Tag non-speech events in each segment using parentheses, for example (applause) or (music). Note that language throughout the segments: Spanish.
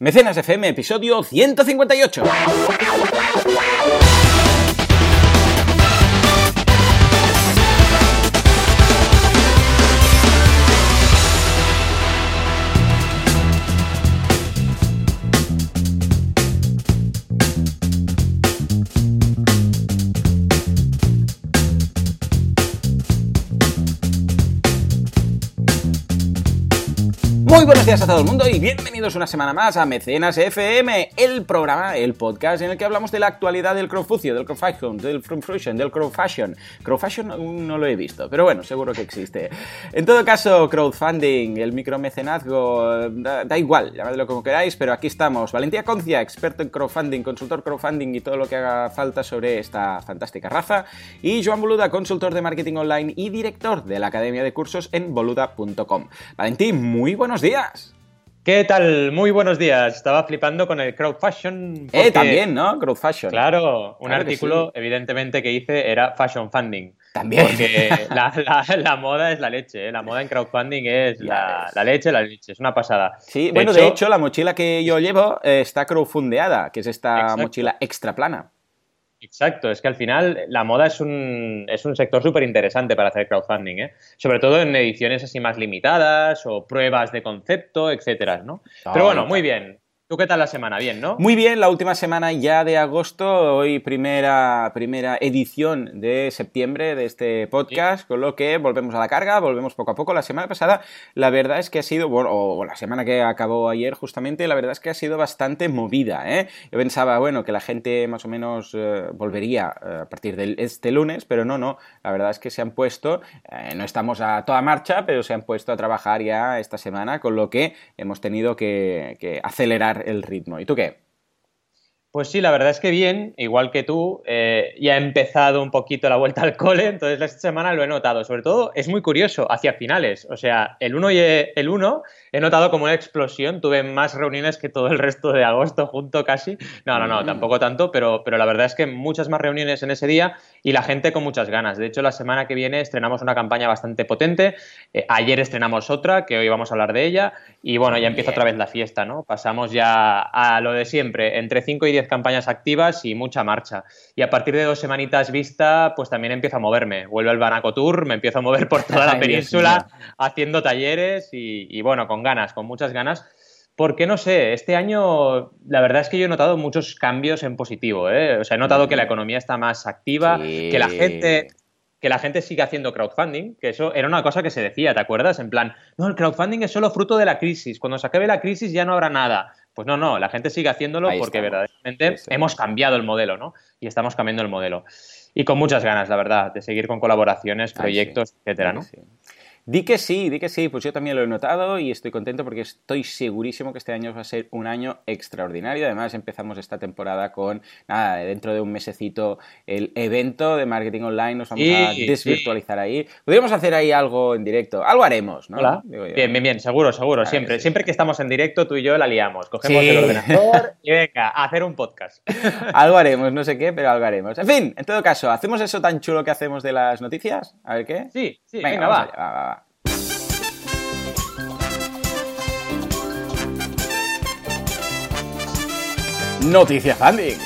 Mecenas FM, episodio 158. Días a todo el mundo y bienvenidos una semana más a Mecenas FM, el programa, el podcast en el que hablamos de la actualidad del crowdfucio, del crowdfashion, del frumfrusion, del crowdfashion. Crowdfashion aún no lo he visto, pero bueno, seguro que existe. En todo caso, crowdfunding, el micromecenazgo, da, da igual, llamadlo como queráis, pero aquí estamos. Valentía Concia, experto en crowdfunding, consultor crowdfunding y todo lo que haga falta sobre esta fantástica raza. Y Joan Boluda, consultor de marketing online y director de la Academia de Cursos en boluda.com. Valentín, muy buenos días. ¿Qué tal? Muy buenos días. Estaba flipando con el crowd fashion. Eh, también, ¿no? Crowd fashion. Claro, un Claro que artículo sí. evidentemente que hice era fashion funding. También. Porque (laughs) la, la- la moda es la leche, ¿eh? la moda en crowdfunding es la, leche, la leche, es una pasada. Sí, bueno, de hecho, la mochila que yo llevo eh, está crowdfundeada, que es esta Exacto. mochila extra plana. Exacto, es que al final la moda es un, es un sector súper interesante para hacer crowdfunding, ¿eh? sobre todo en ediciones así más limitadas o pruebas de concepto, etcétera, ¿no? Pero bueno, muy bien. ¿Tú qué tal la semana? Bien, ¿no? Muy bien, la última semana ya de agosto, hoy primera, primera edición de septiembre de este podcast, con lo que volvemos a la carga, volvemos poco a poco. La semana pasada, la verdad es que ha sido, bueno, o la semana que acabó ayer justamente, la verdad es que ha sido bastante movida, ¿eh? Yo pensaba, bueno, que la gente más o menos eh, volvería eh, a partir de este lunes, pero no, no, la verdad es que se han puesto, eh, no estamos a toda marcha, pero se han puesto a trabajar ya esta semana, con lo que hemos tenido que, que acelerar el ritmo. ¿Y tú qué? Pues sí, la verdad es que bien, igual que tú, eh, ya he empezado un poquito la vuelta al cole, entonces esta semana lo he notado. Sobre todo es muy curioso, hacia finales. O sea, el 1 y el 1 he notado como una explosión. Tuve más reuniones que todo el resto de agosto junto casi. No, no, no, Mm. tampoco tanto, pero, pero la verdad es que muchas más reuniones en ese día y la gente con muchas ganas. De hecho, la semana que viene estrenamos una campaña bastante potente. Eh, ayer estrenamos otra, que hoy vamos a hablar de ella. Y bueno, ya empieza otra vez la fiesta, ¿no? Pasamos ya a lo de siempre, entre 5 y 10 campañas activas y mucha marcha. Y a partir de dos semanitas vista, pues también empiezo a moverme. Vuelve el Banaco Tour, me empiezo a mover por toda la (laughs) península haciendo talleres y, y bueno, con ganas, con muchas ganas. Porque no sé, este año la verdad es que yo he notado muchos cambios en positivo. ¿eh? O sea, he notado que la economía está más activa, Sí. que la gente que la gente sigue haciendo crowdfunding, que eso era una cosa que se decía, ¿te acuerdas? En plan, no, el crowdfunding es solo fruto de la crisis, cuando se acabe la crisis ya no habrá nada. Pues no, no, la gente sigue haciéndolo Ahí porque estamos. verdaderamente Sí, sí. hemos cambiado el modelo, ¿no? Y estamos cambiando el modelo. Y con muchas ganas, la verdad, de seguir con colaboraciones, proyectos, etcétera, ¿no? Di que sí, di que sí, pues yo también lo he notado y estoy contento porque estoy segurísimo que este año va a ser un año extraordinario. Además, empezamos esta temporada con, nada, dentro de un mesecito el evento de marketing online, nos vamos a Sí, desvirtualizar ahí. Podríamos hacer ahí algo en directo, algo haremos, ¿no? Hola. Digo yo. Bien, bien, bien, seguro, seguro, Claro siempre. sí. Siempre que estamos en directo, tú y yo la liamos. Cogemos el ordenador (laughs) y venga, a hacer un podcast. (laughs) Algo haremos, no sé qué, pero algo haremos. En fin, en todo caso, ¿hacemos eso tan chulo que hacemos de las noticias? A ver qué. Sí, sí, Venga, venga, vamos va. allá, va, va, va. Noticia Funding.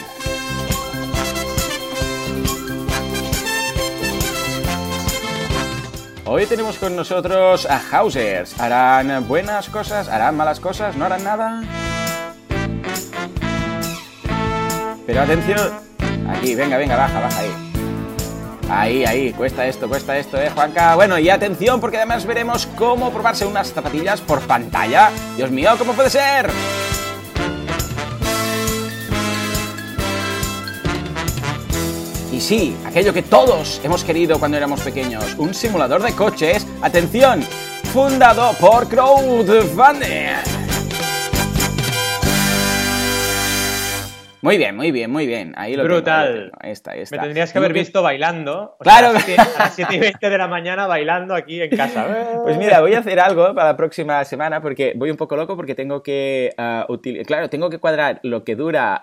Hoy tenemos con nosotros a Hausers. ¿Harán buenas cosas? ¿Harán malas cosas? ¿No harán nada? Pero atención. Aquí, venga, venga, baja, baja ahí. Ahí, ahí, cuesta esto, cuesta esto, eh, Juanca. Bueno, y atención, porque además veremos cómo probarse unas zapatillas por pantalla. Dios mío, ¿cómo puede ser? Sí, aquello que todos hemos querido cuando éramos pequeños, un simulador de coches, atención, fundado por Crowdfunding. Muy bien, muy bien, muy bien. Ahí lo Brutal. tengo. Ahí está, ahí está. Me tendrías que haber visto bailando. o Claro. sea, a las 7 a las 7 y 20 de la mañana bailando aquí en casa. (laughs) Pues mira, voy a hacer algo para la próxima semana porque voy un poco loco porque tengo que ah, claro, tengo que cuadrar lo que dura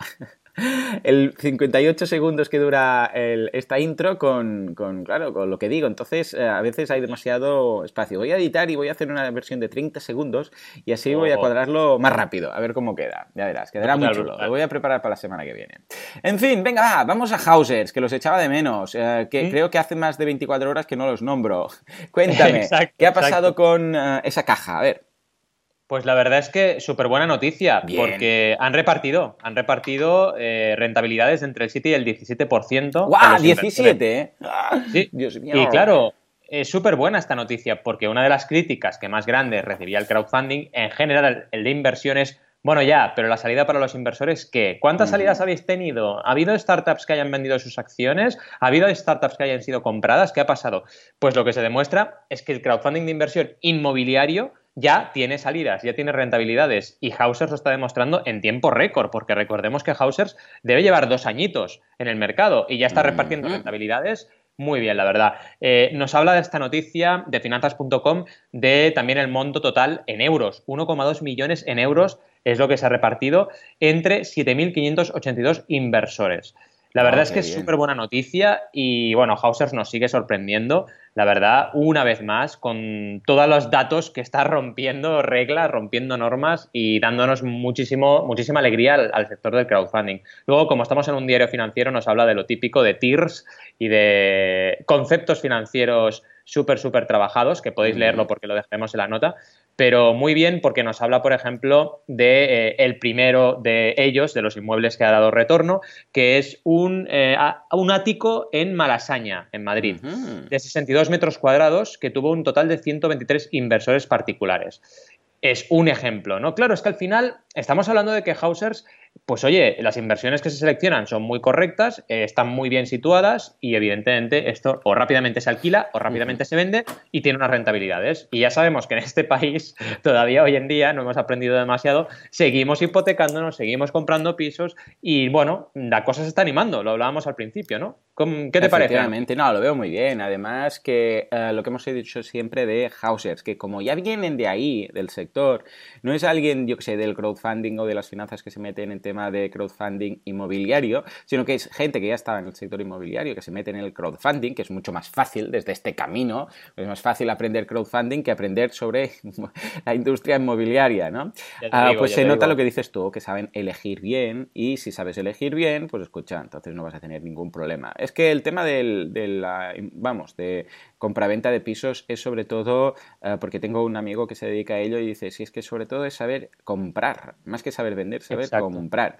el 58 segundos que dura esta intro con, claro, con lo que digo. Entonces, eh, a veces hay demasiado espacio. Voy a editar y voy a hacer una versión de 30 segundos y así voy a cuadrarlo más rápido, a ver cómo queda. Ya verás, quedará muy chulo. Lo voy a preparar para la semana que viene. En fin, venga, vamos a Hausers, que los echaba de menos, eh, que ¿Mm? creo que hace más de 24 horas que no los nombro. (laughs) Cuéntame, ¿qué ha pasado con eh, esa caja? A ver. Pues la verdad es que súper buena noticia, porque han repartido, han repartido eh, rentabilidades entre el 7 y el 17%. ¡Guau! 17, ¿eh? Sí. (laughs) Dios mío. Y claro, es súper buena esta noticia, porque una de las críticas que más grande recibía el crowdfunding, en general el de inversiones, bueno ya, pero la salida para los inversores, ¿qué? ¿Cuántas salidas habéis tenido? ¿Ha habido startups que hayan vendido sus acciones? ¿Ha habido startups que hayan sido compradas? ¿Qué ha pasado? Pues lo que se demuestra es que el crowdfunding de inversión inmobiliario ya tiene salidas, ya tiene rentabilidades y Hausers lo está demostrando en tiempo récord, porque recordemos que Hausers debe llevar dos añitos en el mercado y ya está repartiendo rentabilidades muy bien, la verdad. Eh, nos habla de esta noticia de finanzas.com de también el monto total en euros. 1,2 millones en euros es lo que se ha repartido entre 7.582 inversores. La verdad ah, es que es súper buena noticia y bueno, Hausers nos sigue sorprendiendo, la verdad, una vez más, con todos los datos que está rompiendo reglas, rompiendo normas y dándonos muchísimo, muchísima alegría al, sector del crowdfunding. Luego, como estamos en un diario financiero, nos habla de lo típico de TIRS y de conceptos financieros súper, súper trabajados, que podéis leerlo porque lo dejaremos en la nota, pero muy bien porque nos habla, por ejemplo, de eh, el primero de ellos, de los inmuebles que ha dado retorno, que es un, eh, un ático en Malasaña, en Madrid, de 62 metros cuadrados, que tuvo un total de 123 inversores particulares. Es un ejemplo, ¿no? Claro, es que al final estamos hablando de que Hausers pues oye, las inversiones que se seleccionan son muy correctas, eh, están muy bien situadas y evidentemente esto o rápidamente se alquila o rápidamente se vende y tiene unas rentabilidades. Y ya sabemos que en este país, (laughs) todavía hoy en día, no hemos aprendido demasiado, seguimos hipotecándonos, seguimos comprando pisos y bueno, la cosa se está animando, lo hablábamos al principio, ¿no? ¿Qué te parece? no, lo veo muy bien. Además que eh, lo que hemos dicho siempre de Hausers, que como ya vienen de ahí, del sector, no es alguien, yo que sé, del crowdfunding o de las finanzas que se meten en tema de crowdfunding inmobiliario, sino que es gente que ya estaba en el sector inmobiliario, que se mete en el crowdfunding, que es mucho más fácil desde este camino, es más fácil aprender crowdfunding que aprender sobre (laughs) la industria inmobiliaria, ¿no? Ah, pues se nota lo que dices tú, que saben elegir bien y si sabes elegir bien, pues escucha, entonces no vas a tener ningún problema. Es que el tema del, de la, vamos, de compraventa de pisos es sobre todo, eh, porque tengo un amigo que se dedica a ello y dice, si es que sobre todo es saber comprar, más que saber vender, saber comprar.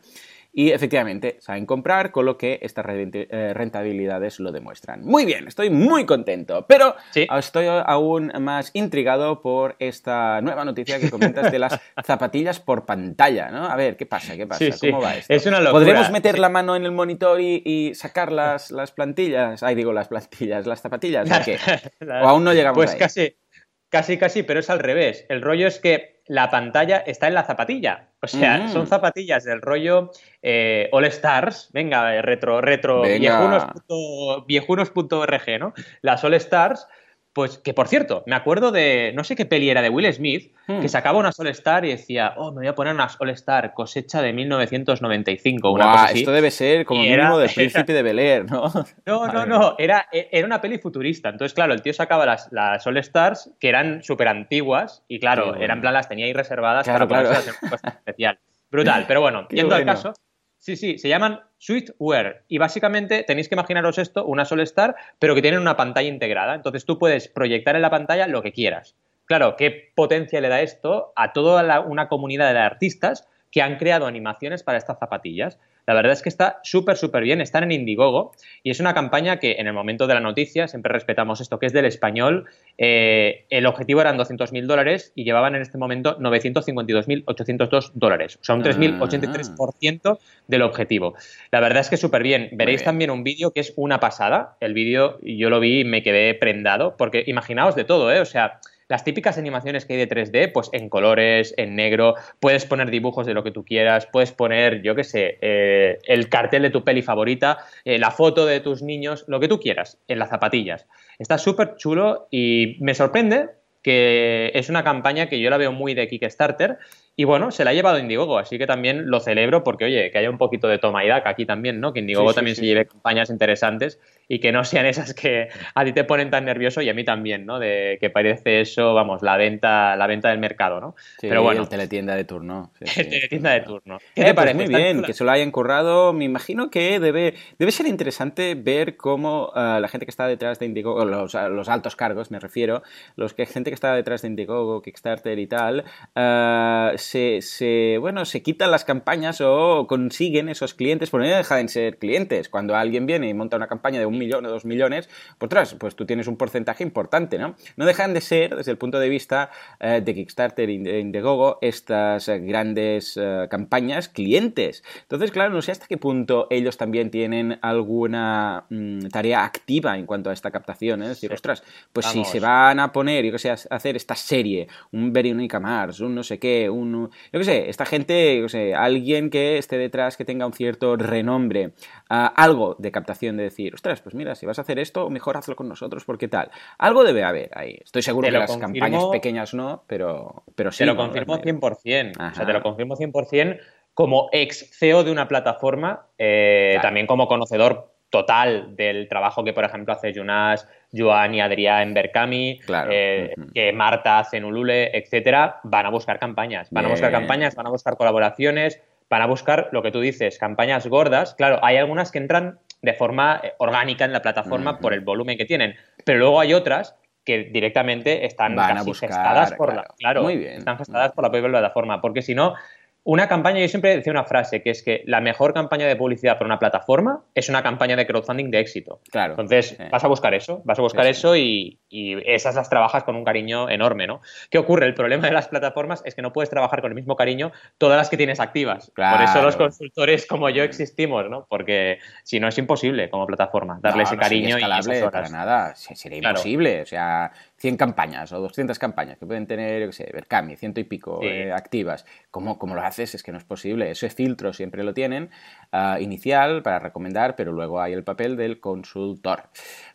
Y efectivamente, saben comprar, con lo que estas eh, rentabilidades lo demuestran. Muy bien, estoy muy contento, pero estoy aún más intrigado por esta nueva noticia que comentas de las (laughs) zapatillas por pantalla, ¿no? A ver, ¿qué pasa? ¿Qué pasa? ¿Cómo va esto? Es una locura. ¿Podremos meter la mano en el monitor y, sacar las, las, plantillas? Ay, digo, las plantillas, las zapatillas, ¿o qué? (laughs) ¿O aún no llegamos pues ahí? Pues casi, casi, casi, pero es al revés. El rollo es que la pantalla está en la zapatilla. O sea, son mm. zapatillas del rollo eh, All Stars, venga, retro, retro, viejunos.org, ¿no? Las All Stars pues que por cierto, me acuerdo de, no sé qué peli era de Will Smith, que hmm. sacaba una All Star y decía, oh, me voy a poner una All Star cosecha de 1995. Una cosa Esto debe ser como el mínimo del (laughs) príncipe de Bel Air, ¿no? No, no, no, era, era una peli futurista. Entonces, claro, el tío sacaba las, las All Stars que eran súper antiguas y claro, eran plan las tenía ahí reservadas para claro. hacer una cosa especial. Brutal, (laughs) pero bueno, yendo al caso, Sí, sí, se llaman Wear y básicamente tenéis que imaginaros esto, una Solestar, pero que tienen una pantalla integrada. Entonces tú puedes proyectar en la pantalla lo que quieras. Claro, ¿qué potencia le da esto a toda una comunidad de artistas que han creado animaciones para estas zapatillas? La verdad es que está súper, súper bien. Están en Indiegogo y es una campaña que en el momento de la noticia, siempre respetamos esto que es del español, eh, el objetivo eran 200.000 dólares y llevaban en este momento 952.802 dólares. O sea, un 3.083% ah. del objetivo. La verdad es que súper bien. Veréis también un vídeo que es una pasada. El vídeo yo lo vi y me quedé prendado porque imaginaos de todo, ¿eh? O sea las típicas animaciones que hay de 3D, pues en colores, en negro, puedes poner dibujos de lo que tú quieras, puedes poner, yo qué sé, eh, el cartel de tu peli favorita, eh, la foto de tus niños, lo que tú quieras, en las zapatillas. Está súper chulo y me sorprende que es una campaña que yo la veo muy de Kickstarter Y bueno, se la ha llevado Indiegogo, así que también lo celebro porque, oye, que haya un poquito de toma y daca aquí también, ¿no? Que Indiegogo también se lleve campañas interesantes y que no sean esas que a ti te ponen tan nervioso y a mí también, ¿no? De que parece eso, vamos, la venta, la venta del mercado, ¿no? Pero bueno. El teletienda de turno. (laughs) el teletienda de turno. ¿Qué te eh, pues parece? muy bien, que se lo hayan currado. Me imagino que debe, debe ser interesante ver cómo eh, la gente que está detrás de Indiegogo, los, los, altos cargos me refiero, los que gente que está detrás de Indiegogo, Kickstarter y tal, uh, se, bueno, se quitan las campañas o consiguen esos clientes, porque no dejan de ser clientes. Cuando alguien viene y monta una campaña de un millón o dos millones, por pues, pues tú tienes un porcentaje importante, ¿no? No dejan de ser, desde el punto de vista eh, de Kickstarter y de Indiegogo, estas eh, grandes eh, campañas clientes. Entonces, claro, no sé hasta qué punto ellos también tienen alguna mm, tarea activa en cuanto a esta captación, es decir, ostras, pues si se van a poner, yo que sé, a hacer esta serie, un Veronica Mars, un no sé qué, un yo qué sé, esta gente, yo sé, alguien que esté detrás, que tenga un cierto renombre, ah, algo de captación de decir, ostras, pues mira, si vas a hacer esto, mejor hazlo con nosotros, porque tal. Algo debe haber ahí. Estoy seguro que las campañas pequeñas no, pero, pero sí. Te lo confirmo 100%. O sea, te lo confirmo 100% como ex CEO de una plataforma, eh, también como conocedor total del trabajo que, por ejemplo, hace Jonas, Joan y Adrián en Berkami, eh, que Marta hace en Ulule, etcétera, van a buscar campañas. Van a buscar campañas, van a buscar colaboraciones, van a buscar lo que tú dices, campañas gordas. Claro, hay algunas que entran de forma eh, orgánica en la plataforma por el volumen que tienen, pero luego hay otras que directamente están casi gestadas por la, claro, están gestadas por la propia plataforma, porque si no, una campaña, yo siempre decía una frase, que es que la mejor campaña de publicidad para una plataforma es una campaña de crowdfunding de éxito. Claro. Entonces, vas a buscar eso, vas a buscar eso y, esas las trabajas con un cariño enorme, ¿no? ¿Qué ocurre? El problema de las plataformas es que no puedes trabajar con el mismo cariño todas las que tienes activas. Por eso los consultores como yo existimos, ¿no? Porque si no es imposible como plataforma darle ese cariño y esas horas. Para nada, sería imposible. O sea, 100 campañas o 200 campañas que pueden tener, yo qué sé, Berkami, ciento y pico eh, activas. ¿Cómo, ¿Cómo, lo haces? Es que no es posible. Ese filtro siempre lo tienen, ah, inicial, para recomendar, pero luego hay el papel del consultor.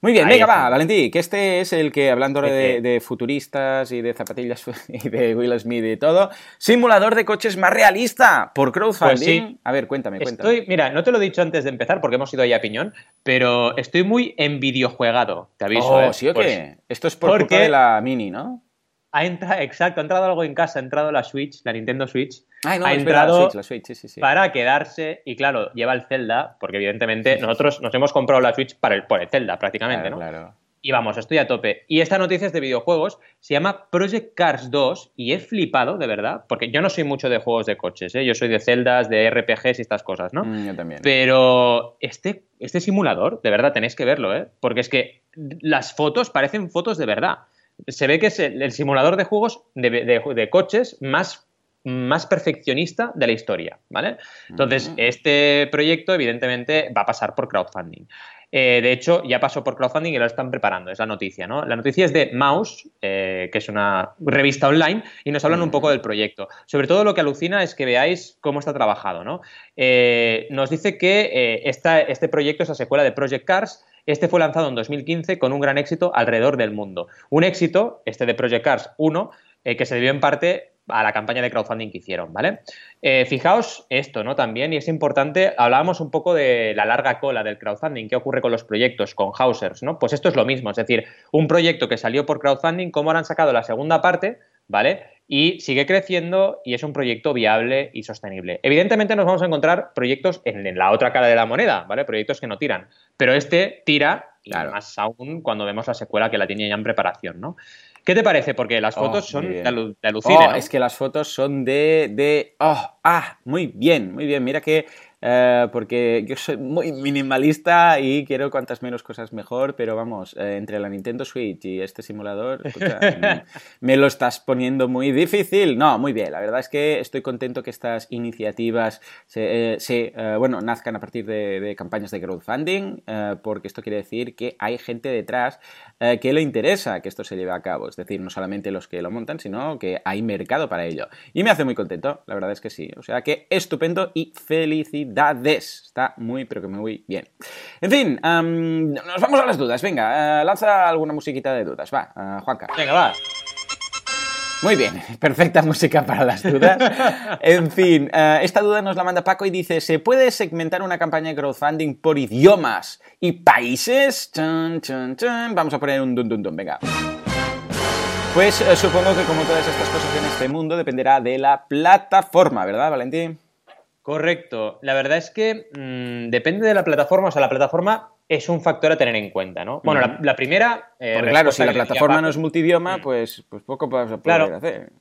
Muy bien, venga, va, Valentí, que este es el que, hablando de, futuristas y de zapatillas (laughs) y de Will Smith y todo, simulador de coches más realista por crowdfunding. Pues a ver, cuéntame, cuéntame. mira, no te lo he dicho antes de empezar porque hemos ido ahí a piñón, pero estoy muy en videojuegado, te aviso. Oh, ¿eh? ¿sí o qué? Esto es por de la Mini, ¿no? Ha entrado, exacto, ha entrado algo en casa, ha entrado la Switch, la Nintendo Switch. no, ha entrado la Switch, sí, sí, para quedarse y claro, lleva el Zelda, porque evidentemente nosotros nos hemos comprado la Switch para el, por el Zelda prácticamente, ¿no? Claro. Y vamos, estoy a tope. Y esta noticia es de videojuegos, se llama Project Cars 2 y he flipado, de verdad, porque yo no soy mucho de juegos de coches, ¿eh? yo soy de celdas, de RPGs y estas cosas, ¿no? Mm, yo también. Pero este, este simulador, de verdad, tenéis que verlo, ¿eh? Porque es que las fotos parecen fotos de verdad se ve que es el, simulador de juegos de, coches más, más, perfeccionista de la historia, ¿vale? Entonces, este proyecto evidentemente va a pasar por crowdfunding. Eh, de hecho, ya pasó por crowdfunding y lo están preparando, es la noticia, ¿no? La noticia es de Mouse, eh, que es una revista online, y nos hablan un poco del proyecto. Sobre todo lo que alucina es que veáis cómo está trabajado, ¿no? Eh, nos dice que este proyecto es la secuela de Project Cars, este fue lanzado en 2015 con un gran éxito alrededor del mundo. Un éxito, este de Project Cars 1, eh, que se debió en parte a la campaña de crowdfunding que hicieron, ¿vale? Eh, fijaos esto, ¿no? También, y es importante, hablábamos un poco de la larga cola del crowdfunding, qué ocurre con los proyectos, con Hausers, ¿no? Pues esto es lo mismo, es decir, un proyecto que salió por crowdfunding, ¿cómo han sacado la segunda parte? ¿Vale? y sigue creciendo y es un proyecto viable y sostenible. Evidentemente nos vamos a encontrar proyectos en, la otra cara de la moneda, ¿vale? Proyectos que no tiran, pero este tira, y más aún cuando vemos la secuela que la tiene ya en preparación, ¿no? ¿Qué te parece? Porque las oh, fotos son de, alucine, oh, Es que las fotos son de, de... Oh, ah, muy bien, muy bien. Mira que eh, porque yo soy muy minimalista y quiero cuantas menos cosas mejor, pero vamos, eh, entre la Nintendo Switch y este simulador, (laughs) me lo estás poniendo muy difícil. No, muy bien, la verdad es que estoy contento que estas iniciativas se, eh, bueno, nazcan a partir de, campañas de crowdfunding, porque esto quiere decir que hay gente detrás que le interesa que esto se lleve a cabo, es decir, no solamente los que lo montan, sino que hay mercado para ello. Y me hace muy contento, la verdad es que sí. O sea que estupendo y felicidades Está muy, pero que muy bien. En fin, nos vamos a las dudas. Venga, eh, lanza alguna musiquita de dudas. Va, uh, Juanca. Venga, va. Muy bien, (laughs) perfecta música para las dudas. (laughs) En fin, eh, esta duda nos la manda Paco y dice, ¿se puede segmentar una campaña de crowdfunding por idiomas y países? Vamos a poner un dun dun dun, venga. Pues eh, supongo que como todas estas cosas en este mundo dependerá de la plataforma, ¿verdad, Valentín? Correcto. La verdad es que mm, depende de la plataforma. O sea, la plataforma es un factor a tener en cuenta, ¿no? Bueno, la, primera... Eh, claro, si la plataforma no es multidioma, mm. pues, pues poco puedes poder hacer.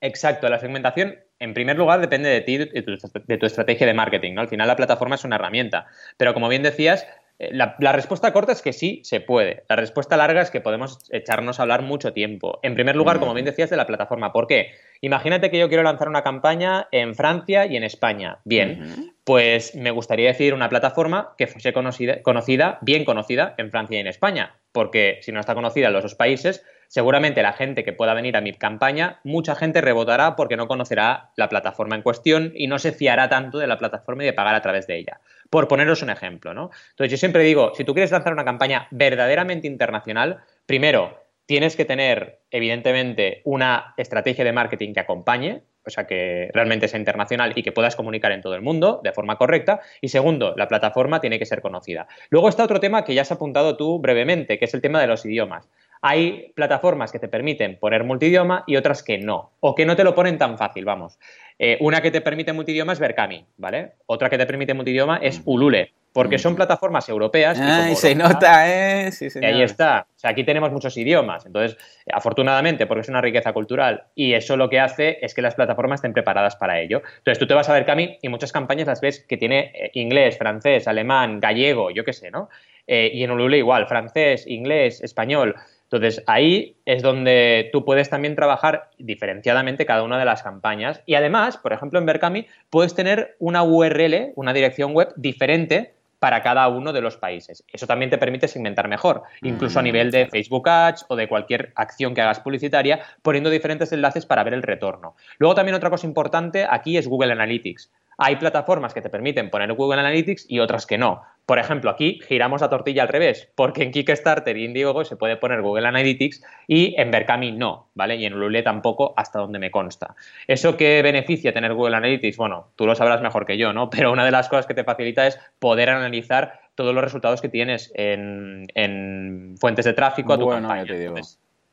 Exacto, la segmentación, en primer lugar, depende de ti, de tu, de tu estrategia de marketing, ¿no? Al final la plataforma es una herramienta. Pero como bien decías, eh, la, respuesta corta es que sí, se puede. La respuesta larga es que podemos echarnos a hablar mucho tiempo. En primer lugar, como bien decías, de la plataforma. ¿Por qué? Imagínate que yo quiero lanzar una campaña en Francia y en España. Bien, pues me gustaría decir una plataforma que fuese conocida, conocida, bien conocida en Francia y en España. Porque si no está conocida en los dos países, seguramente la gente que pueda venir a mi campaña, mucha gente rebotará porque no conocerá la plataforma en cuestión y no se fiará tanto de la plataforma y de pagar a través de ella. Por poneros un ejemplo, ¿no? Entonces yo siempre digo, si tú quieres lanzar una campaña verdaderamente internacional, primero, tienes que tener, evidentemente, una estrategia de marketing que acompañe, o sea, que realmente sea internacional y que puedas comunicar en todo el mundo de forma correcta. Y segundo, la plataforma tiene que ser conocida. Luego está otro tema que ya has apuntado tú brevemente, que es el tema de los idiomas. Hay plataformas que te permiten poner multidioma y otras que no, o que no te lo ponen tan fácil, vamos. Eh, una que te permite multidioma es Berkami, ¿vale? Otra que te permite multidioma es mm. Ulule, porque son mm. plataformas europeas. Ay, se nota, ¿eh? Sí, y ahí está. O sea, aquí tenemos muchos idiomas. Entonces, afortunadamente, porque es una riqueza cultural, y eso lo que hace es que las plataformas estén preparadas para ello. Entonces, tú te vas a Berkami y muchas campañas las ves que tiene eh, inglés, francés, alemán, gallego, yo qué sé, ¿no? Eh, y en Ulule igual, francés, inglés, español. Entonces, ahí es donde tú puedes también trabajar diferenciadamente cada una de las campañas. Y además, por ejemplo, en Berkami puedes tener una URL, una dirección web diferente para cada uno de los países. Eso también te permite segmentar mejor, incluso a mm, nivel de Facebook Ads o de cualquier acción que hagas publicitaria, poniendo diferentes enlaces para ver el retorno. Luego también otra cosa importante aquí es Google Analytics. Hay plataformas que te permiten poner Google Analytics y otras que no. Por ejemplo, aquí giramos la tortilla al revés, porque en Kickstarter y Indiegogo se puede poner Google Analytics y en Berkami no, ¿vale? Y en Ulule tampoco, hasta donde me consta. ¿Eso qué beneficia tener Google Analytics? Bueno, tú lo sabrás mejor que yo, ¿no? Pero una de las cosas que te facilita es poder analizar todos los resultados que tienes en, fuentes de tráfico a tu campaña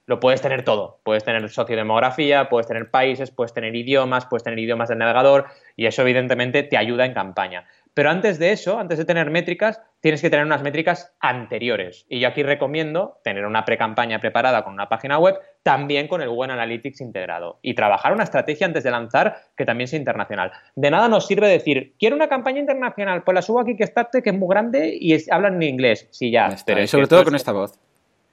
lo puedes tener todo. Puedes tener sociodemografía, puedes tener países, puedes tener idiomas, puedes tener idiomas del navegador y eso evidentemente te ayuda en campaña. Pero antes de eso, antes de tener métricas, tienes que tener unas métricas anteriores. Y yo aquí recomiendo tener una pre-campaña preparada con una página web, también con el Google Analytics integrado. Y trabajar una estrategia antes de lanzar que también sea internacional. De nada nos sirve decir, quiero una campaña internacional, pues la subo aquí que Kickstarter, que es muy grande y hablan en inglés. Sí, ya. Pero sobre todo con esta voz.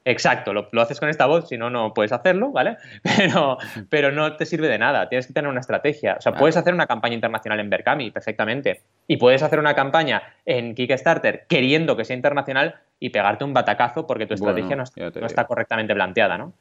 Exacto, lo, haces con esta voz, si no, no puedes hacerlo, ¿vale? (laughs) Pero, pero no te sirve de nada, tienes que tener una estrategia. O sea, puedes hacer una campaña internacional en Berkami perfectamente y puedes hacer una campaña en Kickstarter queriendo que sea internacional y pegarte un batacazo porque tu estrategia no, no está correctamente planteada, ¿no?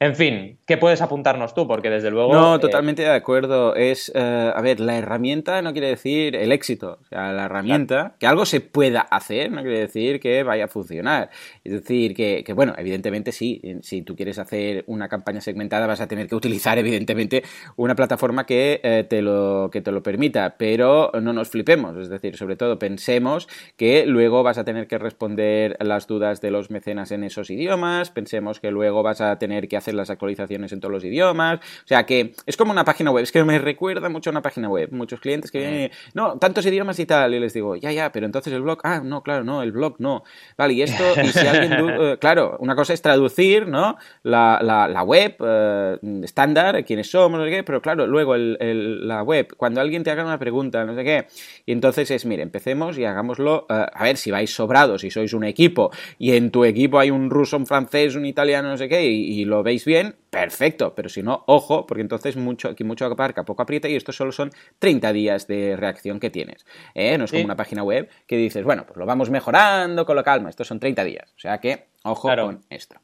En fin, ¿qué puedes apuntarnos tú? Porque desde luego... No, eh, totalmente de acuerdo. Es, eh, a ver, la herramienta no quiere decir el éxito. O sea, la herramienta, que algo se pueda hacer, no quiere decir que vaya a funcionar. Es decir, que, bueno, evidentemente sí, si tú quieres hacer una campaña segmentada vas a tener que utilizar, (laughs) evidentemente, una plataforma que, eh, te, lo, que te lo permita, pero no nos flipemos. Es decir, sobre todo pensemos que luego vas a tener que responder las dudas de los mecenas en esos idiomas, pensemos que luego vas a tener que hacer las actualizaciones en todos los idiomas. O sea que es como una página web, es que me recuerda mucho a una página web. Muchos clientes que vienen, no, tantos idiomas y tal, y les digo, ya, ya, pero entonces el blog, ah, no, claro, no, el blog no. Vale, y esto, y si alguien, (laughs) eh, claro, una cosa es traducir, ¿no? La, la, web eh, estándar, quiénes somos, no sé qué, pero claro, luego el, la web, cuando alguien te haga una pregunta, no sé qué, y entonces es, mire, empecemos y hagámoslo, eh, a ver, si vais sobrados, si sois un equipo, y en tu equipo hay un ruso, un francés, un italiano, no sé qué, y lo veis bien, perfecto, pero si no, ojo, porque entonces mucho, aquí mucho aparca, poco aprieta y esto solo son 30 días de reacción que tienes. ¿eh? No es como una página web que dices, bueno, pues lo vamos mejorando con lo calma, estos son 30 días, o sea que, ojo con esto.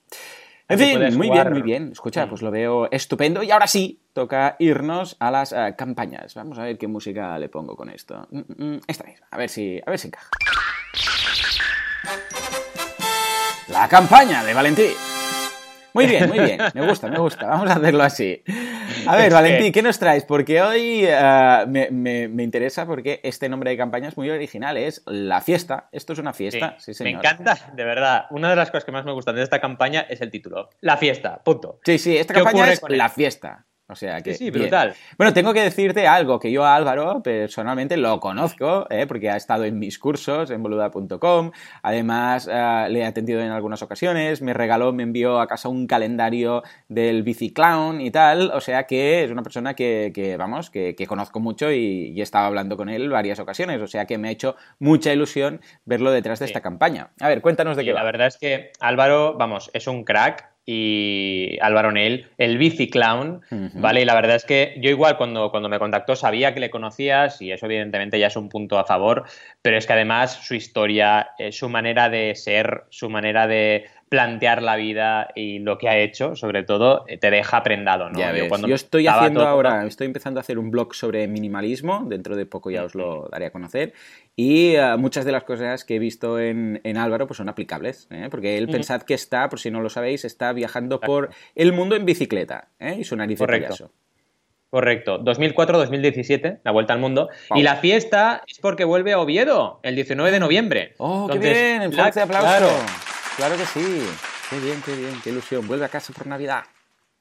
En fin, muy bien, muy bien. Escucha, mm. pues lo veo estupendo. Y ahora sí, toca irnos a las eh, campañas. Vamos a ver qué música le pongo con esto. Mm, mm, esta misma, a ver si, a ver si encaja. La campaña de Valentín. Muy bien, muy bien. Me gusta, me gusta. Vamos a hacerlo así. A ver, Valentín, ¿qué nos traes? Porque hoy uh, me, me, me, interesa porque este nombre de campaña es muy original. Es La Fiesta. Esto es una fiesta. Sí, sí me encanta, de verdad. Una de las cosas que más me gustan de esta campaña es el título. La Fiesta, punto. Sí, sí, esta campaña es La Fiesta. O sea que. Sí, brutal. Bueno, tengo que decirte algo que yo a Álvaro personalmente lo conozco, ¿eh? porque ha estado en mis cursos en boluda.com. Además, uh, le he atendido en algunas ocasiones. Me regaló, me envió a casa un calendario del Biciclown y tal. O sea que es una persona que, que vamos, que, que, conozco mucho y, y, he estado hablando con él varias ocasiones. O sea que me ha hecho mucha ilusión verlo detrás de sí. esta campaña. A ver, cuéntanos de sí, qué va. La verdad es que Álvaro, vamos, es un crack y Álvaro Neil, el biciclown, uh -huh. ¿vale? Y la verdad es que yo igual cuando, cuando me contactó sabía que le conocías y eso evidentemente ya es un punto a favor, pero es que además su historia, eh, su manera de ser, su manera de plantear la vida y lo que ha hecho, sobre todo, eh, te deja prendado, ¿no? Ya ves. Yo, yo estoy haciendo todo... ahora, estoy empezando a hacer un blog sobre minimalismo, dentro de poco ya os lo daré a conocer, y uh, muchas de las cosas que he visto en, en Álvaro pues son aplicables, ¿eh? porque él, uh -huh. pensad que está, por si no lo sabéis, está viajando por el mundo en bicicleta, ¿eh? y su nariz payaso. Correcto, 2004-2017, la vuelta al mundo. Wow. Y la fiesta es porque vuelve a Oviedo, el 19 de noviembre. ¡Oh, Entonces, qué bien! ¡En fuerte aplauso! Claro, claro que sí. Qué bien, qué bien, qué ilusión. Vuelve a casa por Navidad.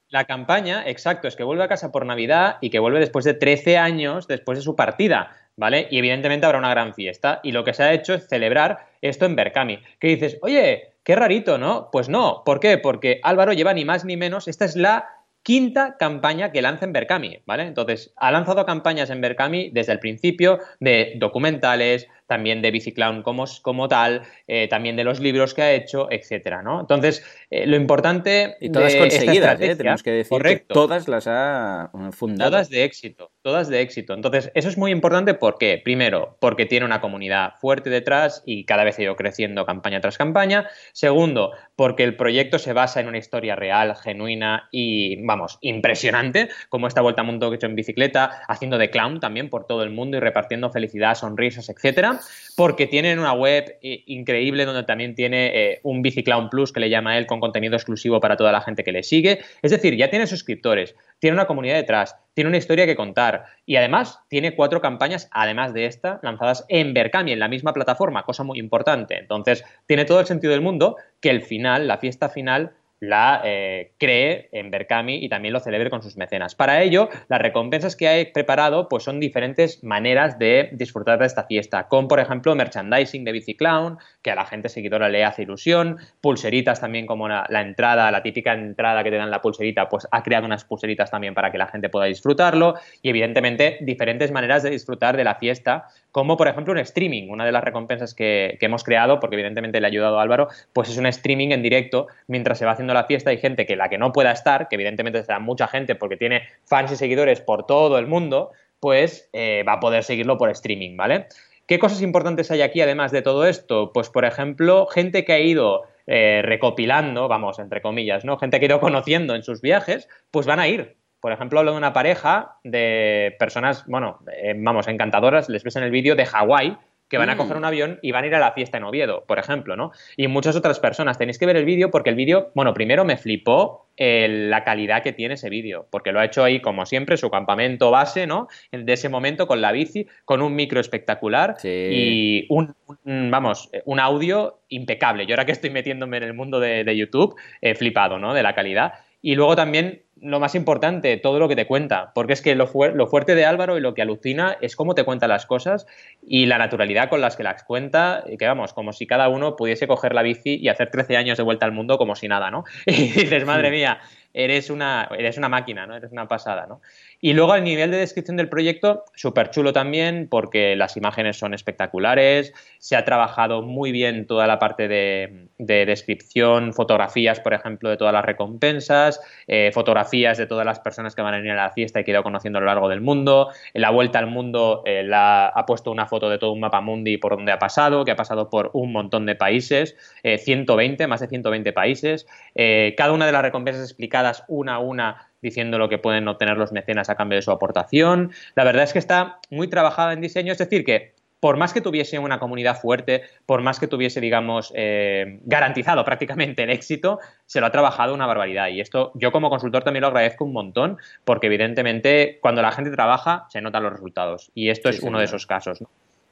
La campaña, exacto, es que vuelve a casa por Navidad y que vuelve después de 13 años después de su partida, ¿vale? Y evidentemente habrá una gran fiesta. Y lo que se ha hecho es celebrar esto en Berkami. Que dices, oye, qué rarito, ¿no? Pues no. ¿Por qué? Porque Álvaro lleva ni más ni menos, esta es la quinta campaña que lanza en Berkami, ¿vale? Entonces, ha lanzado campañas en Berkami desde el principio de documentales, también de Biciclown como, como tal, eh, también de los libros que ha hecho, etcétera, ¿no? Entonces, eh, lo importante y todas de conseguidas, ¿eh? tenemos que decir correcto, que todas las ha fundado. Todas de éxito, todas de éxito. Entonces, eso es muy importante porque, primero, porque tiene una comunidad fuerte detrás y cada vez ha ido creciendo campaña tras campaña. Segundo, porque el proyecto se basa en una historia real, genuina y, vamos, impresionante, como esta vuelta al mundo que he hecho en bicicleta, haciendo de clown también por todo el mundo y repartiendo felicidad, sonrisas, etcétera porque tienen una web increíble donde también tiene eh, un Biciclown Plus que le llama él con contenido exclusivo para toda la gente que le sigue. Es decir, ya tiene suscriptores, tiene una comunidad detrás, tiene una historia que contar y además tiene cuatro campañas, además de esta, lanzadas en Berkami, en la misma plataforma, cosa muy importante. Entonces, tiene todo el sentido del mundo que el final, la fiesta final, la eh, cree en Berkami y también lo celebre con sus mecenas. Para ello, las recompensas que he preparado pues son diferentes maneras de disfrutar de esta fiesta, con por ejemplo merchandising de Biciclown, que a la gente seguidora le hace ilusión, pulseritas también como la, la, entrada, la típica entrada que te dan la pulserita, pues ha creado unas pulseritas también para que la gente pueda disfrutarlo y evidentemente diferentes maneras de disfrutar de la fiesta, como por ejemplo un streaming, una de las recompensas que, hemos creado, porque evidentemente le ha ayudado a Álvaro, pues es un streaming en directo mientras se va haciendo la fiesta hay gente que la que no pueda estar, que evidentemente será mucha gente porque tiene fans y seguidores por todo el mundo, pues eh, va a poder seguirlo por streaming, ¿vale? ¿Qué cosas importantes hay aquí además de todo esto? Pues por ejemplo, gente que ha ido eh, recopilando, vamos, entre comillas, ¿no? Gente que ha ido conociendo en sus viajes, pues van a ir. Por ejemplo, hablo de una pareja de personas, bueno, eh, vamos, encantadoras, les ves en el vídeo de Hawái, que van a coger un avión y van a ir a la fiesta en Oviedo, por ejemplo, ¿no? Y muchas otras personas. Tenéis que ver el vídeo porque el vídeo, bueno, primero me flipó eh, la calidad que tiene ese vídeo, porque lo ha hecho ahí, como siempre, su campamento base, ¿no? De ese momento con la bici, con un micro espectacular sí. y un, un, vamos, un audio impecable. Yo ahora que estoy metiéndome en el mundo de, de YouTube, he flipado, ¿no? De la calidad. Y luego también lo más importante, todo lo que te cuenta, porque es que lo, fu lo, fuerte de Álvaro y lo que alucina es cómo te cuenta las cosas y la naturalidad con las que las cuenta, y que vamos, como si cada uno pudiese coger la bici y hacer 13 años de vuelta al mundo como si nada, ¿no? (laughs) Y dices, madre mía, eres una, eres una máquina, ¿no? Eres una pasada, ¿no? Y luego el nivel de descripción del proyecto, súper chulo también, porque las imágenes son espectaculares, se ha trabajado muy bien toda la parte de, de descripción, fotografías, por ejemplo, de todas las recompensas, eh, fotografías de todas las personas que van a venir a la fiesta y que he ido conociendo a lo largo del mundo. En la vuelta al mundo eh, ha puesto una foto de todo un mapa mundi por donde ha pasado, que ha pasado por un montón de países, eh, 120, más de 120 países. Eh, cada una de las recompensas explicadas una a una diciendo lo que pueden obtener los mecenas a cambio de su aportación. La verdad es que está muy trabajada en diseño, es decir, que por más que tuviese una comunidad fuerte, por más que tuviese, digamos, eh, garantizado prácticamente el éxito, se lo ha trabajado una barbaridad. Y esto yo como consultor también lo agradezco un montón, porque evidentemente cuando la gente trabaja se notan los resultados. Y esto es uno de esos casos.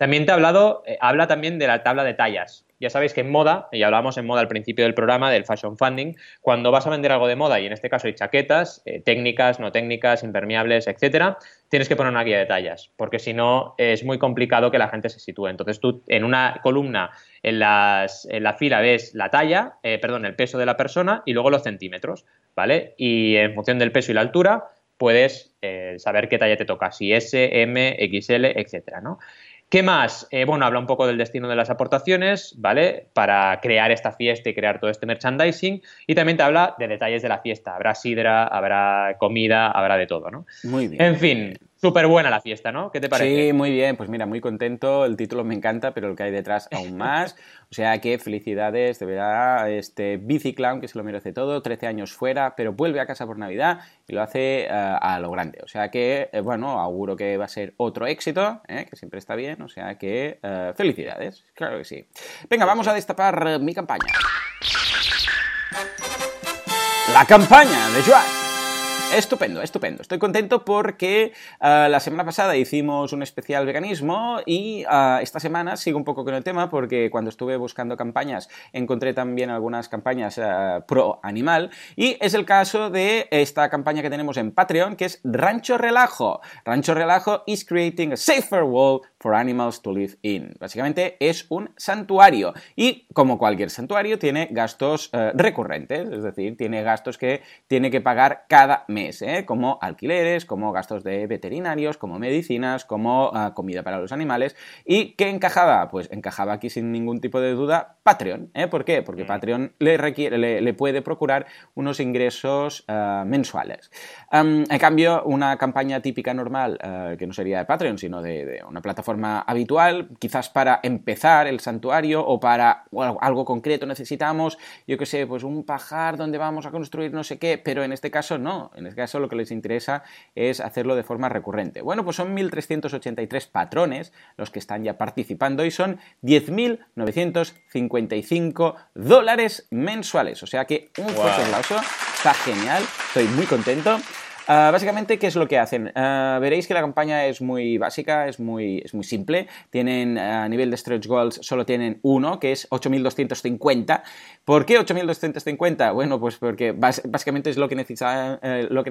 También te ha hablado, eh, habla también de la tabla de tallas. Ya sabéis que en moda, y hablábamos en moda al principio del programa, del fashion funding, cuando vas a vender algo de moda, y en este caso hay chaquetas, eh, técnicas, no técnicas, impermeables, etcétera, tienes que poner una guía de tallas, porque si no es muy complicado que la gente se sitúe. Entonces tú en una columna, en, la fila ves la talla, eh, perdón, el peso de la persona y luego los centímetros, ¿vale? Y en función del peso y la altura puedes saber qué talla te toca, si S, M, XL, etcétera, ¿no? ¿Qué más? Eh, bueno, habla un poco del destino de las aportaciones, ¿vale? Para crear esta fiesta y crear todo este merchandising. Y también te habla de detalles de la fiesta. Habrá sidra, habrá comida, habrá de todo, ¿no? Muy bien. En fin, Súper buena la fiesta, ¿no? ¿Qué te parece? Sí, muy bien. Pues mira, muy contento. El título me encanta, pero el que hay detrás aún más. (laughs) O sea que felicidades, de verdad, este Biciclown que se lo merece todo. 13 años fuera, pero vuelve a casa por Navidad y lo hace eh, a lo grande. O sea que, eh, bueno, auguro que va a ser otro éxito, ¿eh? que siempre está bien. O sea que, felicidades. Claro que sí. Venga, vamos a destapar mi campaña. La campaña de Joan. Estupendo, estupendo. Estoy contento porque ah, la semana pasada hicimos un especial veganismo y ah, esta semana sigo un poco con el tema porque cuando estuve buscando campañas encontré también algunas campañas ah, pro animal y es el caso de esta campaña que tenemos en Patreon que es Rancho Relajo. Rancho Relajo is creating a safer world for animals to live in. Básicamente es un santuario y como cualquier santuario tiene gastos recurrentes, es decir, tiene gastos que tiene que pagar cada mes. ¿eh? como alquileres, como gastos de veterinarios, como medicinas, como ah, comida para los animales. ¿Y qué encajaba? Pues encajaba aquí sin ningún tipo de duda Patreon. ¿eh? ¿Por qué? Porque mm. Patreon le, requiere, le, puede procurar unos ingresos mensuales. en cambio, una campaña típica normal, que no sería de Patreon, sino de, una plataforma habitual, quizás para empezar el santuario o para algo concreto necesitamos, yo qué sé, pues un pajar donde vamos a construir no sé qué, pero en este caso no. En este caso lo que les interesa es hacerlo de forma recurrente. Bueno, pues son 1.383 patrones los que están ya participando y son 10.955 dólares mensuales. O sea que un fuerte aplauso, está genial, estoy muy contento. Ah, básicamente, ¿qué es lo que hacen? Ah, veréis que la campaña es muy básica, es muy, es muy simple. Tienen a nivel de stretch goals solo tienen uno, que es 8250. ¿Por qué 8250? Bueno, pues porque básicamente es lo que necesitaban, eh, lo que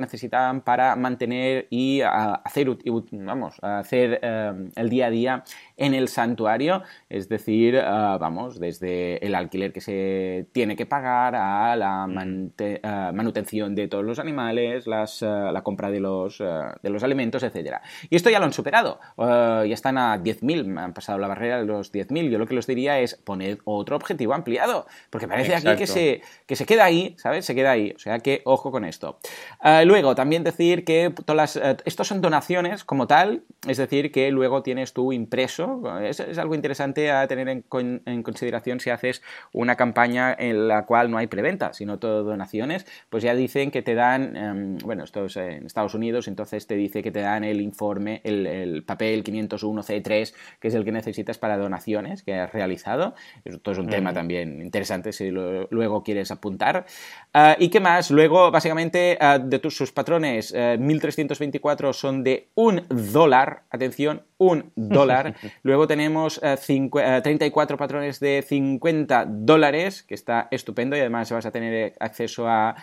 para mantener y hacer, vamos, hacer eh, el día a día en el santuario, es decir, eh, vamos, desde el alquiler que se tiene que pagar a la mm. manutención de todos los animales, las la compra de los, de los alimentos, etcétera. Y esto ya lo han superado, ya están a 10.000, han pasado la barrera de los 10.000. Yo lo que les diría es poner otro objetivo ampliado, porque parece aquí que se, que se queda ahí, ¿sabes? Se queda ahí, o sea que ojo con esto. Luego, también decir que todas las, estos son donaciones como tal, es decir, que luego tienes tu impreso, es, es algo interesante a tener en, en, consideración si haces una campaña en la cual no hay preventa, sino todo donaciones, pues ya dicen que te dan, em, bueno, estos en Estados Unidos, entonces te dice que te dan el informe, el, papel 501C3, que es el que necesitas para donaciones que has realizado. Esto es un tema también interesante si luego quieres apuntar. Ah, ¿Y qué más? Luego, básicamente, ah, de tus, sus patrones, 1.324 eh, son de un dólar, atención, un dólar. (laughs) Luego tenemos 34 eh, eh, patrones de 50 dólares, que está estupendo y además vas a tener acceso a,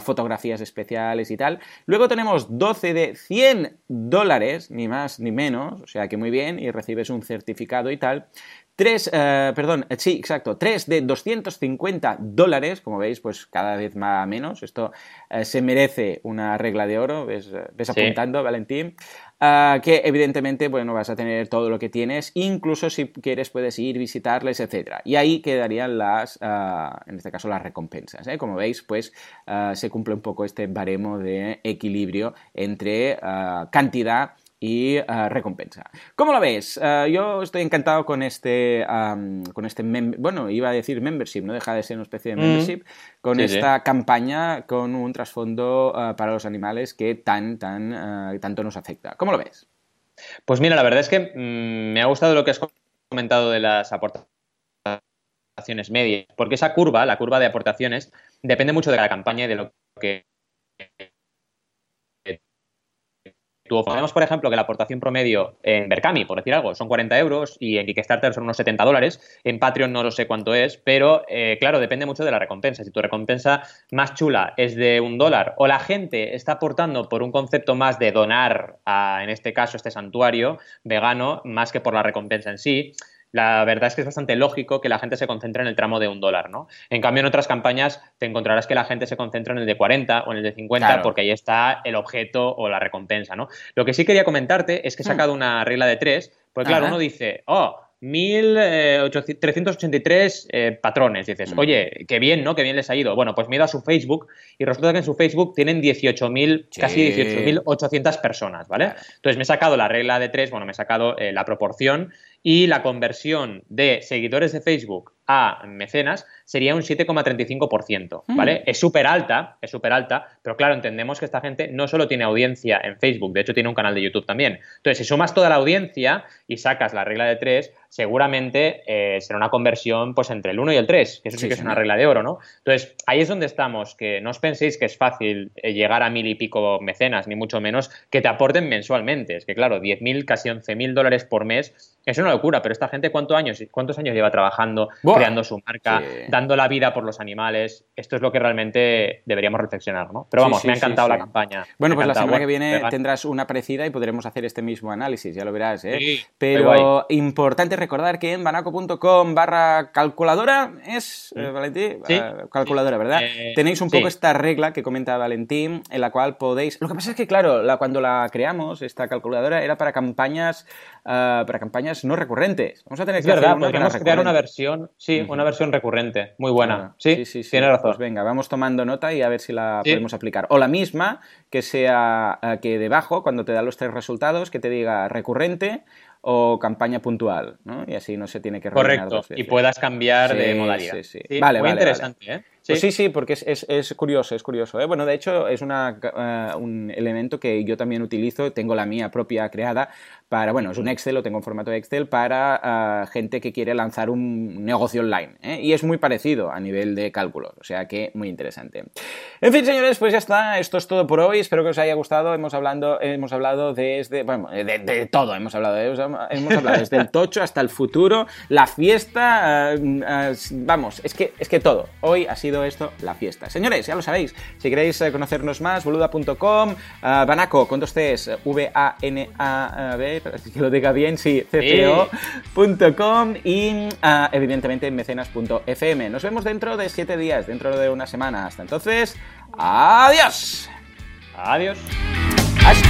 fotografías especiales y tal. Luego tenemos 12 de 100 dólares, ni más ni menos, o sea que muy bien, y recibes un certificado y tal. 3, eh, perdón, sí, exacto, 3 de 250 dólares, como veis, pues cada vez más menos. Esto se merece una regla de oro, ves, ves apuntando, Valentín. Ah, que evidentemente, bueno, vas a tener todo lo que tienes, incluso si quieres puedes ir, visitarles, etcétera. Y ahí quedarían las, ah, en este caso, las recompensas. ¿eh? Como veis, pues ah, se cumple un poco este baremo de equilibrio entre cantidad y eh, recompensa. ¿Cómo lo ves? Eh, yo estoy encantado con este, con este bueno, iba a decir membership, no deja de ser una especie de mm. membership, con esta campaña con un trasfondo eh, para los animales que tan, tan, tanto nos afecta. ¿Cómo lo ves? Pues mira, la verdad es que mm, me ha gustado lo que has comentado de las aportaciones medias, porque esa curva, la curva de aportaciones, depende mucho de la campaña y de lo que Tú Podemos, por ejemplo, que la aportación promedio en Berkami, por decir algo, son 40 euros y en Kickstarter son unos 70 dólares. En Patreon no lo sé cuánto es, pero eh, claro, depende mucho de la recompensa. Si tu recompensa más chula es de un dólar o la gente está aportando por un concepto más de donar a, en este caso, este santuario vegano, más que por la recompensa en sí, la verdad es que es bastante lógico que la gente se concentre en el tramo de un dólar, ¿no? En cambio, en otras campañas te encontrarás que la gente se concentra en el de 40 o en el de 50 porque ahí está el objeto o la recompensa, ¿no? Lo que sí quería comentarte es que he hmm. sacado una regla de tres, porque claro, uno dice, oh, 1.383 eh, eh, patrones. Dices, mm. oye, qué bien, ¿no? Qué bien les ha ido. Bueno, pues me he ido a su Facebook y resulta que en su Facebook tienen 18.000, casi 18.800 personas, ¿vale? Entonces me he sacado la regla de tres, bueno, me he sacado eh, la proporción y la conversión de seguidores de Facebook a mecenas sería un 7,35%, mm. ¿vale? Es súper alta, es súper alta, pero claro, entendemos que esta gente no solo tiene audiencia en Facebook, de hecho tiene un canal de YouTube también. Entonces, si sumas toda la audiencia y sacas la regla de tres, seguramente eh, será una conversión pues entre el 1 y el 3, que eso sí, que es una regla de oro, ¿no? Entonces, ahí es donde estamos, que no os penséis que es fácil eh, llegar a mil y pico mecenas, ni mucho menos que te aporten mensualmente. Es que, claro, 10.000, casi 11.000 dólares por mes es una locura, pero esta gente, ¿cuántos años, cuántos años lleva trabajando, creando su marca, dando la vida por los animales? Esto es lo que realmente deberíamos reflexionar, ¿no? Pero vamos, me ha encantado la campaña. Bueno, pues la semana que viene tendrás una parecida y podremos hacer este mismo análisis, ya lo verás, ¿eh? Pero importante recordar que en banaco.com barra calculadora es, eh, Valentín, eh, calculadora, ¿verdad? Eh, Tenéis un poco esta regla que comenta Valentín, en la cual podéis... Lo que pasa es que, claro, la, cuando la creamos, esta calculadora era para campañas, para campañas no recurrentes. Vamos a tener que verdad, podríamos crear una versión, sí, una versión recurrente, muy buena. Sí, sí, sí, tiene razón. Pues venga, vamos tomando nota y a ver si la podemos aplicar. O la misma, que sea eh, que debajo, cuando te da los tres resultados, que te diga recurrente o campaña puntual, ¿no? Y así no se tiene que Correcto, y puedas cambiar de modalidad. Sí, sí. vale, muy vale, interesante, ¿eh? Pues sí, sí, porque es, curioso, es curioso. ¿eh? Bueno, de hecho, es una, eh, un elemento que yo también utilizo, tengo la mía propia creada para, bueno, es un Excel, lo tengo en formato Excel para eh, gente que quiere lanzar un negocio online. Y es muy parecido a nivel de cálculos, o sea que muy interesante. En fin, señores, pues ya está, esto es todo por hoy, espero que os haya gustado. Hemos hablado, hemos hablado desde, bueno, de, todo, hemos hablado, hemos hablado desde el tocho hasta el futuro, la fiesta, vamos, es que, es que todo. Hoy ha sido esto la fiesta. Señores, ya lo sabéis, si queréis eh, conocernos más, boluda.com, uh, Banaco, con dos Cs, V-A-N-A-B, que lo diga bien, sí, cco.com y uh, evidentemente mecenas.fm. Nos vemos dentro de siete días, dentro de una semana. Hasta entonces, adiós. Adiós. Hasta